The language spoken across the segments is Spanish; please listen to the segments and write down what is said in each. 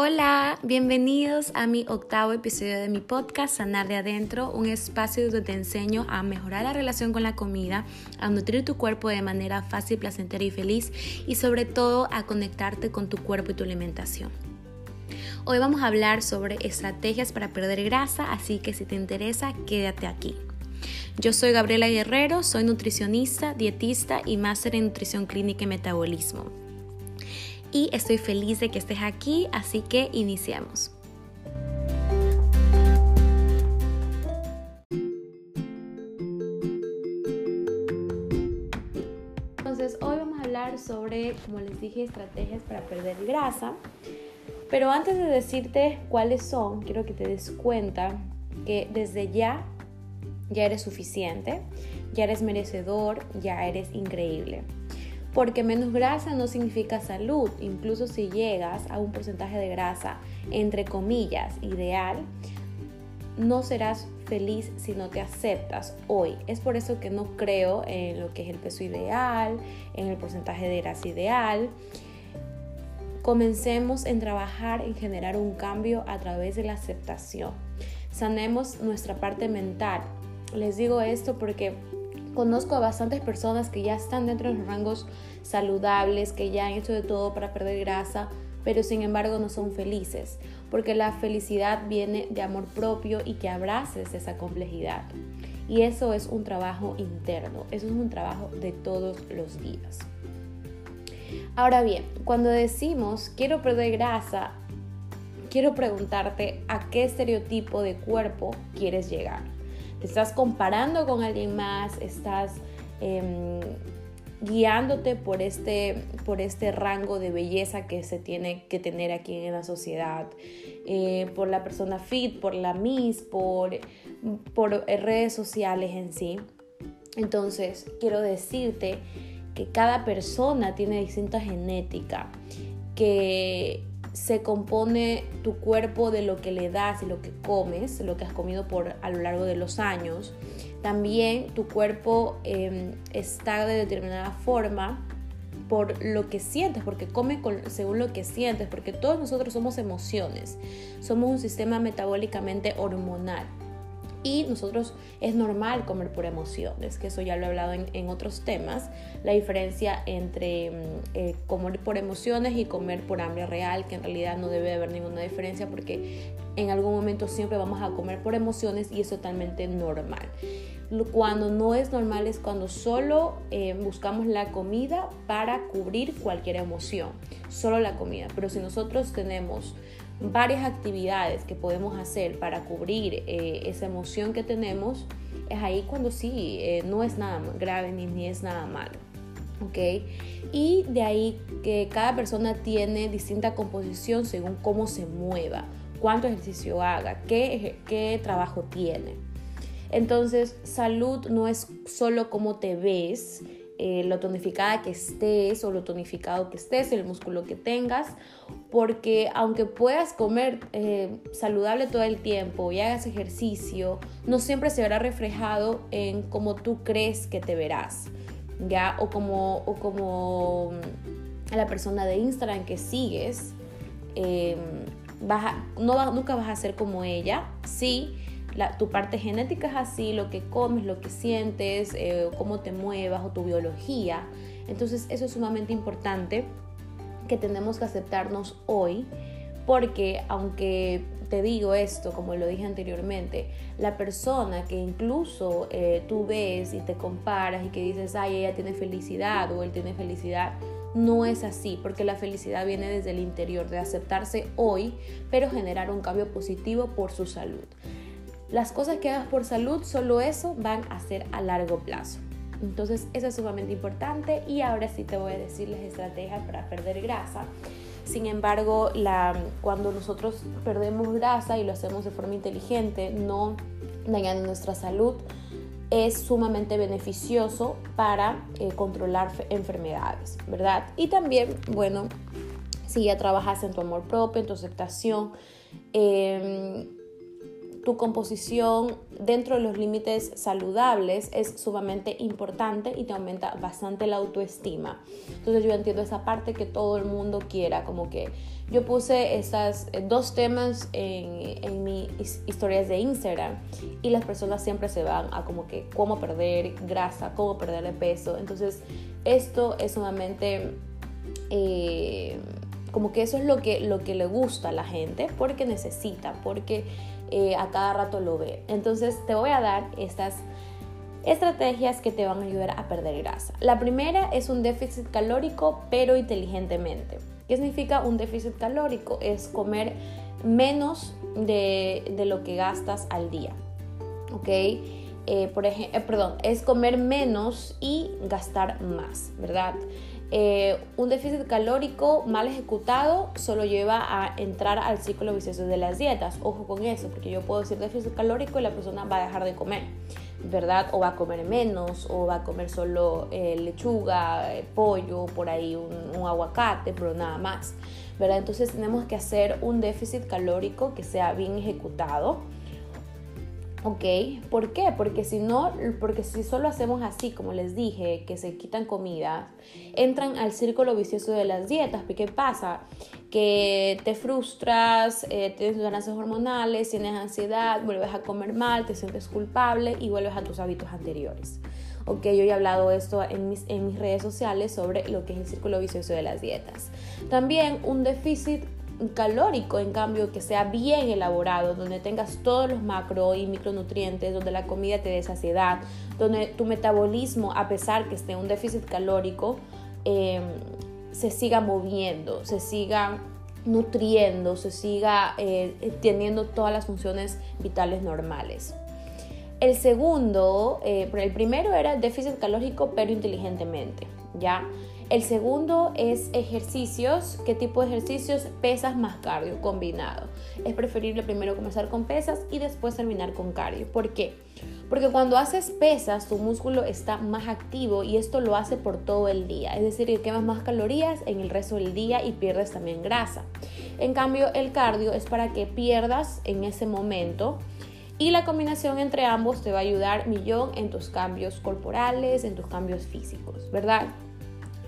Hola, bienvenidos a mi octavo episodio de mi podcast Sanar de Adentro, un espacio donde te enseño a mejorar la relación con la comida, a nutrir tu cuerpo de manera fácil, placentera y feliz y sobre todo a conectarte con tu cuerpo y tu alimentación. Hoy vamos a hablar sobre estrategias para perder grasa, así que si te interesa, quédate aquí. Yo soy Gabriela Guerrero, soy nutricionista, dietista y máster en nutrición clínica y metabolismo y estoy feliz de que estés aquí, así que iniciamos. Entonces hoy vamos a hablar sobre, como les dije, estrategias para perder grasa. Pero antes de decirte cuáles son, quiero que te des cuenta que desde ya ya eres suficiente, ya eres merecedor, ya eres increíble porque menos grasa no significa salud. Incluso si llegas a un porcentaje de grasa, entre comillas, ideal, no serás feliz si no te aceptas hoy. Es por eso que no creo en lo que es el peso ideal, en el porcentaje de grasa ideal. Comencemos en trabajar en generar un cambio a través de la aceptación. Sanemos nuestra parte mental. Les digo esto porque Conozco a bastantes personas que ya están dentro de los rangos saludables, que ya han hecho de todo para perder grasa, pero sin embargo no son felices, porque la felicidad viene de amor propio y que abraces esa complejidad. Y eso es un trabajo interno, eso es un trabajo de todos los días. Ahora bien, cuando decimos quiero perder grasa, quiero preguntarte a qué estereotipo de cuerpo quieres llegar te estás comparando con alguien más, estás em, guiándote por este, por este rango de belleza que se tiene que tener aquí en la sociedad, eh, por la persona fit, por la Miss, por, por redes sociales en sí. Entonces, quiero decirte que cada persona tiene distinta genética, que se compone tu cuerpo de lo que le das y lo que comes, lo que has comido por a lo largo de los años. También tu cuerpo em, está de determinada forma por lo que sientes, porque come según lo que sientes, porque todos nosotros somos emociones, somos un sistema metabólicamente hormonal. Y nosotros es normal comer por emociones, que eso ya lo he hablado en, otros temas, la diferencia entre mm, eh, comer por emociones y comer por hambre real, que en realidad no debe haber ninguna diferencia porque en algún momento siempre vamos a comer por emociones y es totalmente normal. Cuando no es normal es cuando solo eh, buscamos la comida para cubrir cualquier emoción, solo la comida. Pero si nosotros tenemos varias actividades que podemos hacer para cubrir eh, esa emoción que tenemos, es ahí cuando sí, eh, no es nada grave ni, es nada malo. ¿ok? Y de ahí que cada persona tiene distinta composición según cómo se mueva, cuánto ejercicio haga, qué, qué trabajo tiene. Entonces, salud no es solo cómo te ves, eh, lo tonificada que estés o lo tonificado que estés, el músculo que tengas, porque aunque puedas comer eh, saludable todo el tiempo y hagas ejercicio, no siempre se verá reflejado en cómo tú crees que te verás, ¿ya? O como, o como mm, la persona de Instagram que sigues, em, no, nunca vas a ser como ella, sí tu parte genética es así, lo que comes, lo que sientes, eh, cómo te muevas o tu biología. Entonces eso es sumamente importante que tenemos que aceptarnos hoy porque aunque te digo esto, como lo dije anteriormente, la persona que incluso eh, tú ves y te comparas y que dices, ay, ella tiene felicidad o él tiene felicidad, no es así, porque la felicidad viene desde el interior, de aceptarse hoy, pero generar un cambio positivo por su salud. Las cosas que hagas por salud, solo eso van a ser a largo plazo. Entonces eso es sumamente importante y ahora sí te voy a decir las estrategias para perder grasa. Sin embargo, cuando nosotros perdemos grasa y lo hacemos de forma inteligente, no dañando nuestra salud, es sumamente beneficioso para eh, controlar enfermedades, ¿verdad? Y también, bueno, si ya trabajas en tu amor propio, en tu aceptación, eh, tu composición dentro de los límites saludables es sumamente importante y te aumenta bastante la autoestima. Entonces yo entiendo esa parte que todo el mundo quiera, como que yo puse estas eh, dos temas en, en mis historias de Instagram y las personas siempre se van a como que cómo perder grasa, cómo perder de peso. Entonces esto es sumamente... Eh, como que eso es lo que, lo que le gusta a la gente porque necesita, porque eh, a cada rato lo ve. Entonces te voy a dar estas estrategias que te van a ayudar a perder grasa. La primera es un déficit calórico pero inteligentemente. ¿Qué significa un déficit calórico? Es comer menos de, lo que gastas al día. ¿Ok? Eh, por ejemplo, eh, perdón, es comer menos y gastar más, ¿verdad? Eh, un déficit calórico mal ejecutado solo lleva a entrar al ciclo vicioso de las dietas. Ojo con eso, porque yo puedo decir déficit calórico y la persona va a dejar de comer, ¿verdad? O va a comer menos, o va a comer solo eh, lechuga, eh, pollo, por ahí un, un aguacate, pero nada más, ¿verdad? Entonces tenemos que hacer un déficit calórico que sea bien ejecutado ¿Ok? ¿Por qué? Porque si no, porque si solo hacemos así, como les dije, que se quitan comida, entran al círculo vicioso de las dietas. ¿Qué pasa? Que te frustras, eh, tienes ganancias hormonales, tienes ansiedad, vuelves a comer mal, te sientes culpable y vuelves a tus hábitos anteriores. Ok, yo he hablado esto en mis, en mis redes sociales sobre lo que es el círculo vicioso de las dietas. También un déficit calórico, en cambio, que sea bien elaborado, donde tengas todos los macro y micronutrientes, donde la comida te dé saciedad, donde tu metabolismo, a pesar que esté un déficit calórico, em, se siga moviendo, se siga nutriendo, se siga eh, teniendo todas las funciones vitales normales. El segundo, eh, el primero era déficit calórico pero inteligentemente, ¿ya? El segundo es ejercicios. ¿Qué tipo de ejercicios? Pesas más cardio combinado. Es preferible primero comenzar con pesas y después terminar con cardio. ¿Por qué? Porque cuando haces pesas, tu músculo está más activo y esto lo hace por todo el día. Es decir, que quemas más calorías en el resto del día y pierdes también grasa. En cambio, el cardio es para que pierdas en ese momento. Y la combinación entre ambos te va a ayudar millón en tus cambios corporales, en tus cambios físicos, ¿verdad?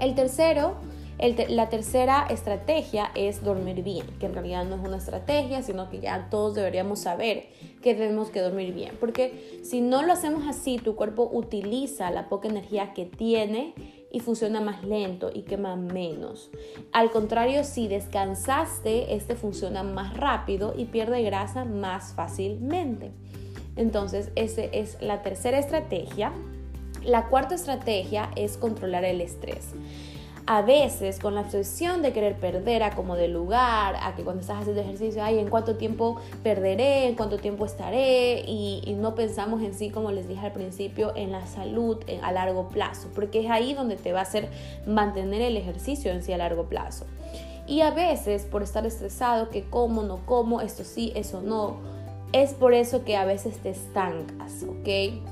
El tercero, la tercera estrategia es dormir bien, que en realidad no es una estrategia, sino que ya todos deberíamos saber que tenemos que dormir bien, porque si no lo hacemos así, tu cuerpo utiliza la poca energía que tiene y funciona más lento y quema menos. Al contrario, si descansaste, este funciona más rápido y pierde grasa más fácilmente. Entonces, esa es la tercera estrategia la cuarta estrategia es controlar el estrés. A veces con la obsesión de querer perder a como de lugar, a que cuando estás haciendo ejercicio, ay, en cuánto tiempo perderé, en cuánto tiempo estaré, y, no pensamos en sí, como les dije al principio, en la salud a largo plazo, porque es ahí donde te va a hacer mantener el ejercicio en sí a largo plazo. Y a veces por estar estresado, que como, no como, esto sí, eso no, es por eso que a veces te estancas, ¿ok?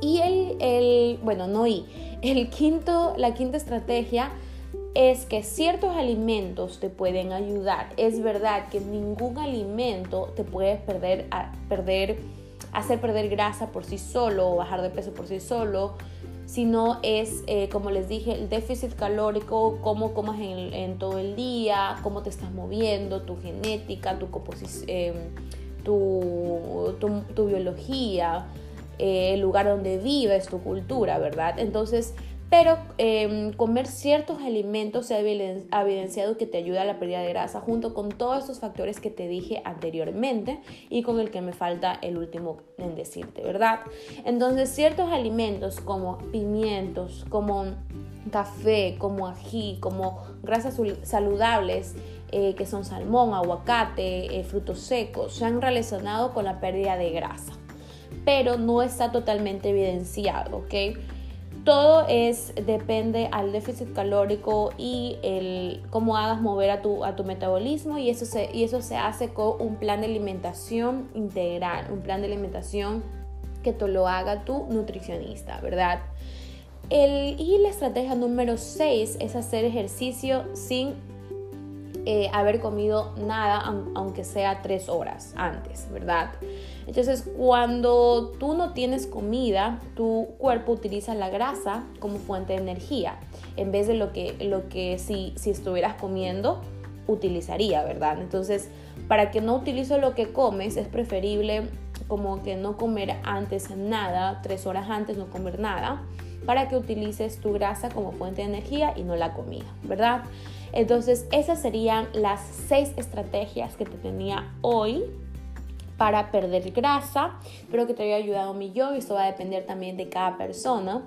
Y el, bueno, no y, el quinto, la quinta estrategia es que ciertos alimentos te pueden ayudar. Es verdad que ningún alimento te puede perder, perder, hacer perder grasa por sí solo o bajar de peso por sí solo, sino es, eh, como les dije, el déficit calórico, cómo comas en, todo el día, cómo te estás moviendo, tu genética, tu, eh, tu biología eh, el lugar donde vives, tu cultura, ¿verdad? Entonces, pero em, comer ciertos alimentos se ha evidenciado que te ayuda a la pérdida de grasa junto con todos estos factores que te dije anteriormente y con el que me falta el último en decirte, ¿verdad? Entonces ciertos alimentos como pimientos, como café, como ají, como grasas saludables, eh, que son salmón, aguacate, eh, frutos secos, se han relacionado con la pérdida de grasa pero no está totalmente evidenciado, ¿ok? Todo es, depende al déficit calórico y el cómo hagas mover a tu, a tu metabolismo y eso, se, y eso se hace con un plan de alimentación integral, un plan de alimentación que te lo haga tu nutricionista, ¿verdad? El, y la estrategia número 6 es hacer ejercicio sin eh, haber comido nada, aunque sea tres horas antes, ¿verdad? Entonces, cuando tú no tienes comida, tu cuerpo utiliza la grasa como fuente de energía, en vez de lo que, lo que si, si estuvieras comiendo, utilizaría, ¿verdad? Entonces, para que no utilice lo que comes, es preferible como que no comer antes nada, tres horas antes no comer nada, para que utilices tu grasa como fuente de energía y no la comida, ¿verdad? Entonces, esas serían las seis estrategias que te tenía hoy para perder grasa. Espero que te haya ayudado mi yo y esto va a depender también de cada persona.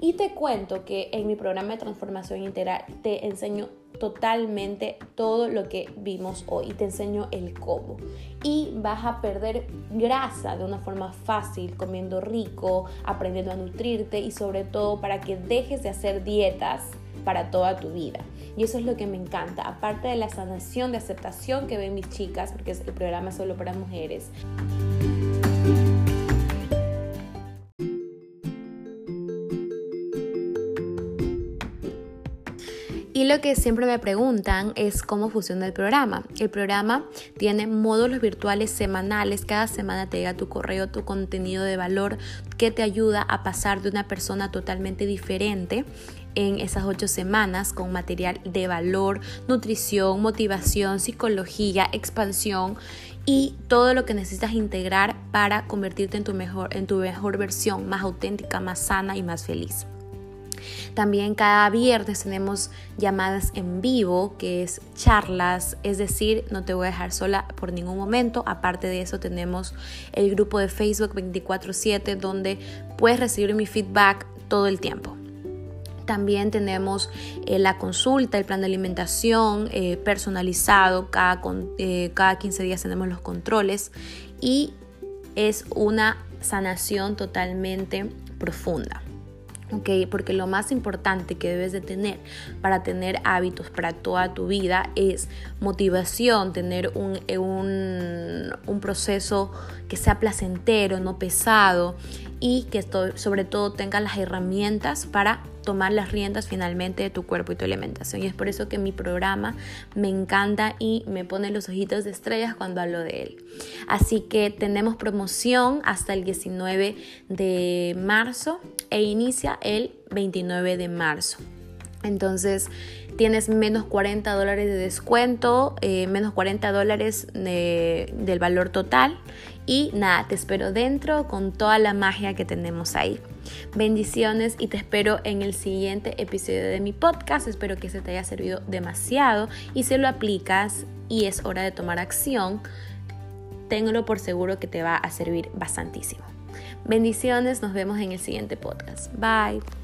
Y te cuento que en mi programa de transformación integral te enseño totalmente todo lo que vimos hoy te enseño el cómo. Y vas a perder grasa de una forma fácil, comiendo rico, aprendiendo a nutrirte y sobre todo para que dejes de hacer dietas para toda tu vida. Y eso es lo que me encanta, aparte de la sanación de aceptación que ven mis chicas, porque es el programa solo para mujeres. Lo que siempre me preguntan es cómo funciona el programa. El programa tiene módulos virtuales semanales. Cada semana te llega tu correo, tu contenido de valor que te ayuda a pasar de una persona totalmente diferente en esas ocho semanas con material de valor, nutrición, motivación, psicología, expansión y todo lo que necesitas integrar para convertirte en tu mejor, en tu mejor versión, más auténtica, más sana y más feliz. También cada viernes tenemos llamadas en vivo, que es charlas, es decir, no te voy a dejar sola por ningún momento. Aparte de eso tenemos el grupo de Facebook 24/7 donde puedes recibir mi feedback todo el tiempo. También tenemos eh, la consulta, el plan de alimentación eh, personalizado, cada, eh, cada 15 días tenemos los controles y es una sanación totalmente profunda. Okay, porque lo más importante que debes de tener para tener hábitos para toda tu vida es motivación, tener un, un, un proceso que sea placentero, no pesado y que sobre todo tengas las herramientas para tomar las riendas finalmente de tu cuerpo y tu alimentación. Y es por eso que mi programa me encanta y me pone los ojitos de estrellas cuando hablo de él. Así que tenemos promoción hasta el 19 de marzo e inicia el 29 de marzo. Entonces tienes menos 40 dólares de descuento, eh, menos 40 dólares del valor total. Y nada, te espero dentro con toda la magia que tenemos ahí. Bendiciones y te espero en el siguiente episodio de mi podcast. Espero que se te haya servido demasiado y si lo aplicas y es hora de tomar acción, téngalo por seguro que te va a servir bastantísimo. Bendiciones, nos vemos en el siguiente podcast. Bye.